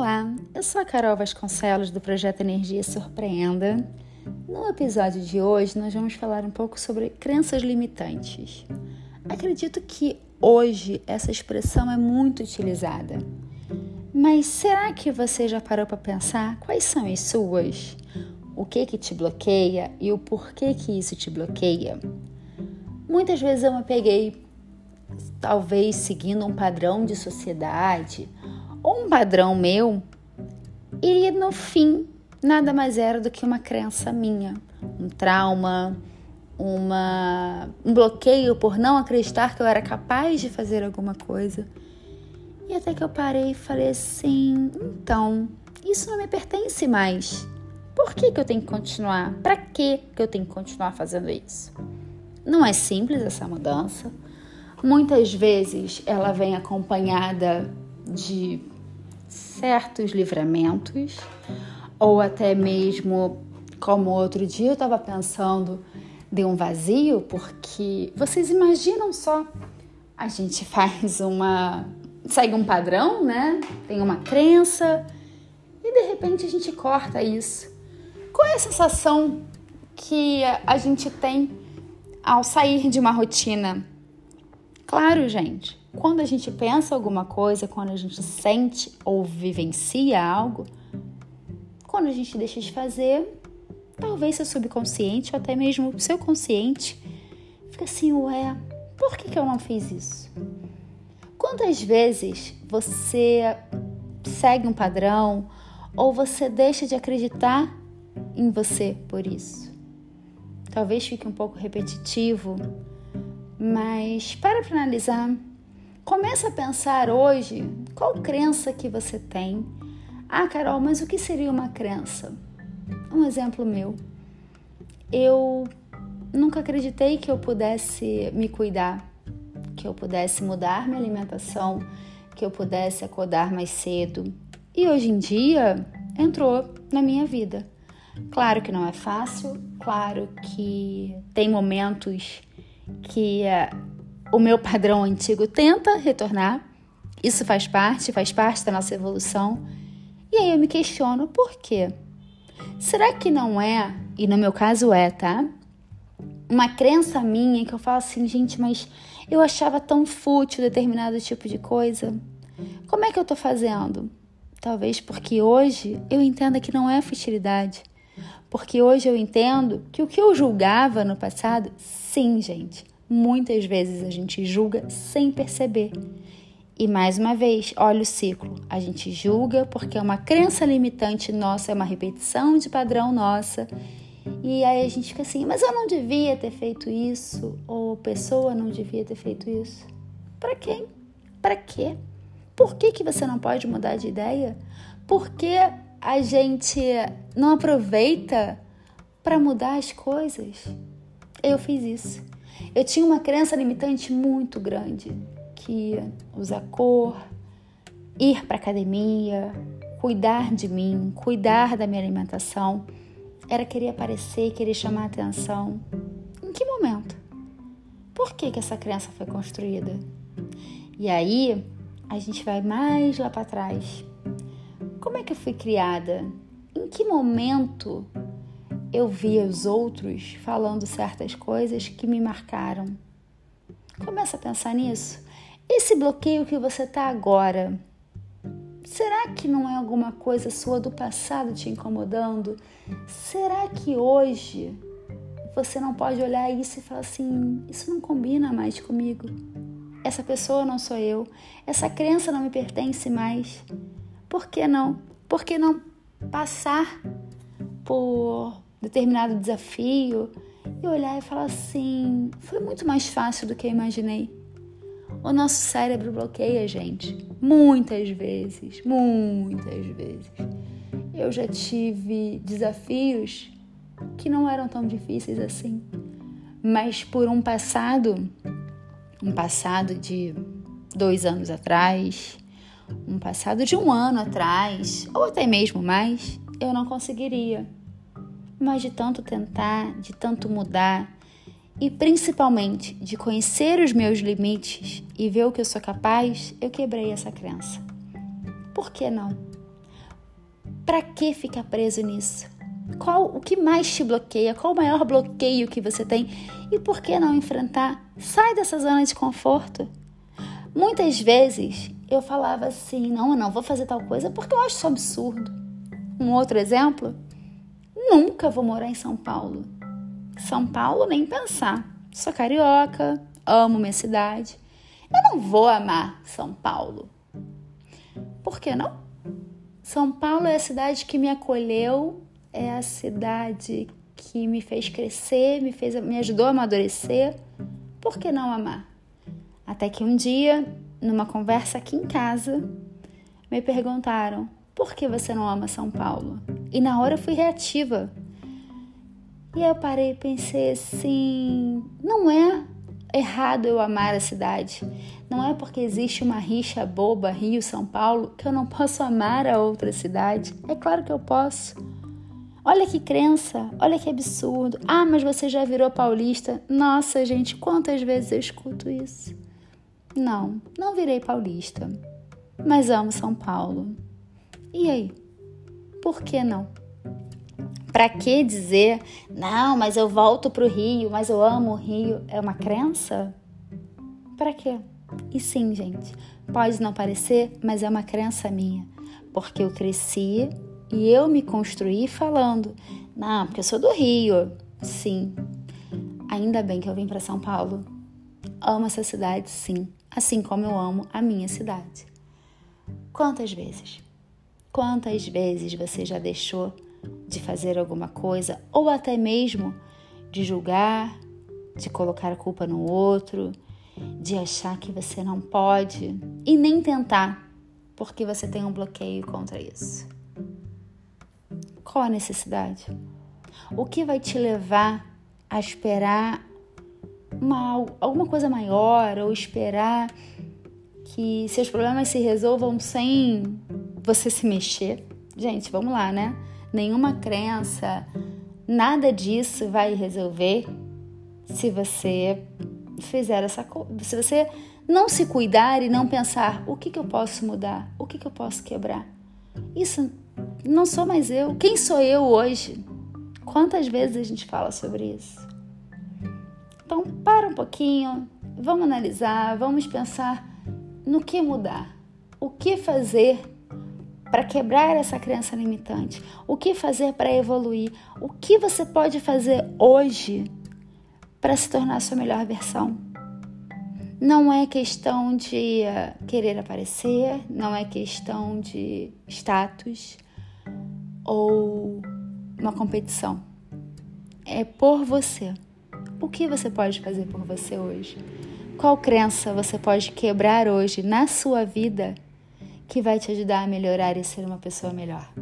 Olá, eu sou a Carol Vasconcelos do projeto Energia Surpreenda. No episódio de hoje, nós vamos falar um pouco sobre crenças limitantes. Acredito que hoje essa expressão é muito utilizada. Mas será que você já parou para pensar quais são as suas? O que que te bloqueia e o porquê que isso te bloqueia? Muitas vezes eu me peguei talvez seguindo um padrão de sociedade ou um padrão meu, e no fim nada mais era do que uma crença minha, um trauma, uma, um bloqueio por não acreditar que eu era capaz de fazer alguma coisa. E até que eu parei e falei assim: então, isso não me pertence mais. Por que, que eu tenho que continuar? Para que, que eu tenho que continuar fazendo isso? Não é simples essa mudança. Muitas vezes ela vem acompanhada de certos livramentos, ou até mesmo, como outro dia eu estava pensando, de um vazio, porque vocês imaginam só, a gente faz uma. segue um padrão, né? Tem uma crença, e de repente a gente corta isso. Qual é a sensação que a gente tem ao sair de uma rotina? Claro, gente, quando a gente pensa alguma coisa, quando a gente sente ou vivencia algo, quando a gente deixa de fazer, talvez seu subconsciente ou até mesmo seu consciente fica assim, ué, por que, que eu não fiz isso? Quantas vezes você segue um padrão ou você deixa de acreditar em você por isso? Talvez fique um pouco repetitivo, mas para para analisar Começa a pensar hoje qual crença que você tem. Ah, Carol, mas o que seria uma crença? Um exemplo meu. Eu nunca acreditei que eu pudesse me cuidar, que eu pudesse mudar minha alimentação, que eu pudesse acordar mais cedo. E hoje em dia entrou na minha vida. Claro que não é fácil, claro que tem momentos que eh, o meu padrão antigo tenta retornar. Isso faz parte, faz parte da nossa evolução. E aí eu me questiono por quê? Será que não é, e no meu caso é, tá? Uma crença minha que eu falo assim, gente, mas eu achava tão fútil determinado tipo de coisa. Como é que eu tô fazendo? Talvez porque hoje eu entenda que não é futilidade. Porque hoje eu entendo que o que eu julgava no passado, sim, gente, Muitas vezes a gente julga sem perceber. E mais uma vez, olha o ciclo. A gente julga porque é uma crença limitante nossa, é uma repetição de padrão nossa. E aí a gente fica assim, mas eu não devia ter feito isso, ou pessoa não devia ter feito isso. Para quem? Para quê? Por que, que você não pode mudar de ideia? Por que a gente não aproveita para mudar as coisas? Eu fiz isso. Eu tinha uma crença limitante muito grande, que usar cor, ir para academia, cuidar de mim, cuidar da minha alimentação, era querer aparecer, querer chamar atenção. Em que momento? Por que, que essa crença foi construída? E aí a gente vai mais lá para trás. Como é que eu fui criada? Em que momento eu via os outros falando certas coisas que me marcaram. Começa a pensar nisso. Esse bloqueio que você está agora, será que não é alguma coisa sua do passado te incomodando? Será que hoje você não pode olhar isso e falar assim: isso não combina mais comigo? Essa pessoa não sou eu, essa crença não me pertence mais. Por que não? Por que não passar por determinado desafio e olhar e falar assim: foi muito mais fácil do que eu imaginei. O nosso cérebro bloqueia a gente muitas vezes, muitas vezes. Eu já tive desafios que não eram tão difíceis assim, mas por um passado, um passado de dois anos atrás, um passado de um ano atrás, ou até mesmo mais, eu não conseguiria mas de tanto tentar, de tanto mudar e principalmente de conhecer os meus limites e ver o que eu sou capaz, eu quebrei essa crença. Por que não? Para que ficar preso nisso? Qual o que mais te bloqueia? Qual o maior bloqueio que você tem? E por que não enfrentar? Sai dessa zona de conforto. Muitas vezes eu falava assim: não, não vou fazer tal coisa porque eu acho isso absurdo. Um outro exemplo: nunca vou morar em São Paulo. São Paulo, nem pensar. Sou carioca, amo minha cidade. Eu não vou amar São Paulo. Por que não? São Paulo é a cidade que me acolheu, é a cidade que me fez crescer, me fez, me ajudou a amadurecer. Por que não amar? Até que um dia, numa conversa aqui em casa, me perguntaram: por que você não ama São Paulo? E na hora eu fui reativa. E eu parei e pensei assim: não é errado eu amar a cidade. Não é porque existe uma rixa boba Rio-São Paulo que eu não posso amar a outra cidade. É claro que eu posso. Olha que crença, olha que absurdo. Ah, mas você já virou paulista. Nossa, gente, quantas vezes eu escuto isso? Não, não virei paulista, mas amo São Paulo. E aí? Por que não? Para que dizer, não, mas eu volto para o Rio, mas eu amo o Rio? É uma crença? Para quê? E sim, gente, pode não parecer, mas é uma crença minha, porque eu cresci e eu me construí falando, não, porque eu sou do Rio. Sim, ainda bem que eu vim para São Paulo. Amo essa cidade, sim, assim como eu amo a minha cidade. Quantas vezes? Quantas vezes você já deixou de fazer alguma coisa ou até mesmo de julgar, de colocar a culpa no outro, de achar que você não pode e nem tentar, porque você tem um bloqueio contra isso. Qual a necessidade? O que vai te levar a esperar uma, alguma coisa maior ou esperar que seus problemas se resolvam sem você se mexer? Gente, vamos lá, né? Nenhuma crença, nada disso vai resolver se você fizer essa coisa. Se você não se cuidar e não pensar o que, que eu posso mudar, o que, que eu posso quebrar. Isso não sou mais eu. Quem sou eu hoje? Quantas vezes a gente fala sobre isso? Então, para um pouquinho, vamos analisar, vamos pensar no que mudar, o que fazer para quebrar essa crença limitante, o que fazer para evoluir, o que você pode fazer hoje para se tornar a sua melhor versão. Não é questão de uh, querer aparecer, não é questão de status ou uma competição. É por você. O que você pode fazer por você hoje? Qual crença você pode quebrar hoje na sua vida que vai te ajudar a melhorar e ser uma pessoa melhor?